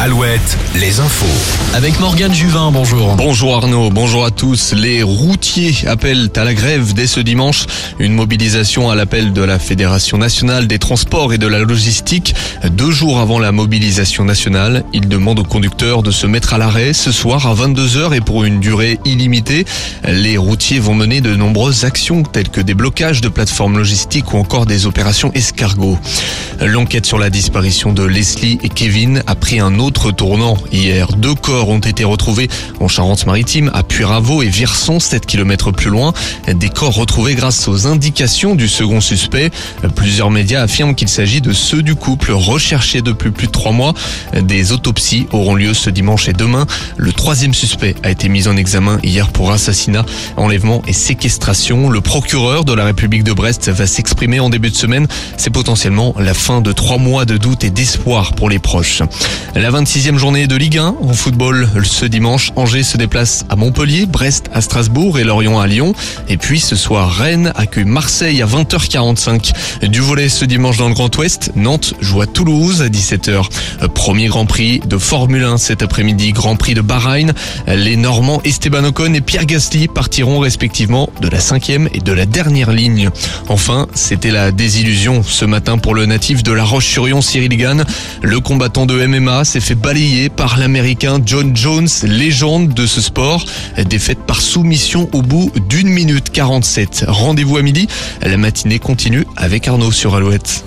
Alouette, les infos. Avec Morgane Juvin, bonjour. Bonjour Arnaud, bonjour à tous. Les routiers appellent à la grève dès ce dimanche. Une mobilisation à l'appel de la Fédération nationale des transports et de la logistique. Deux jours avant la mobilisation nationale, ils demandent aux conducteurs de se mettre à l'arrêt ce soir à 22h et pour une durée illimitée. Les routiers vont mener de nombreuses actions telles que des blocages de plateformes logistiques ou encore des opérations escargots. L'enquête sur la disparition de Leslie et Kevin a pris un autre tournant hier. Deux corps ont été retrouvés en Charente-Maritime, à Puyraveau et Virson, 7 km plus loin. Des corps retrouvés grâce aux indications du second suspect. Plusieurs médias affirment qu'il s'agit de ceux du couple recherchés depuis plus de trois mois. Des autopsies auront lieu ce dimanche et demain. Le troisième suspect a été mis en examen hier pour assassinat, enlèvement et séquestration. Le procureur de la République de Brest va s'exprimer en début de semaine. C'est potentiellement la fin de trois mois de doute et d'espoir pour les proches. La 26e journée de Ligue 1 en football. Ce dimanche, Angers se déplace à Montpellier, Brest à Strasbourg et Lorient à Lyon. Et puis ce soir, Rennes accueille Marseille à 20h45. Du volet ce dimanche dans le Grand Ouest, Nantes joue à Toulouse à 17h. Premier Grand Prix de Formule 1 cet après-midi, Grand Prix de Bahreïn. Les Normands Esteban Ocon et Pierre Gasly partiront respectivement de la cinquième et de la dernière ligne. Enfin, c'était la désillusion ce matin pour le natif de La Roche-sur-Yon, Cyril Gann. Le combattant de MMA s'est fait balayer par l'américain John Jones, légende de ce sport. Défaite par soumission au bout d'une minute 47. Rendez-vous à midi. La matinée continue avec Arnaud sur Alouette.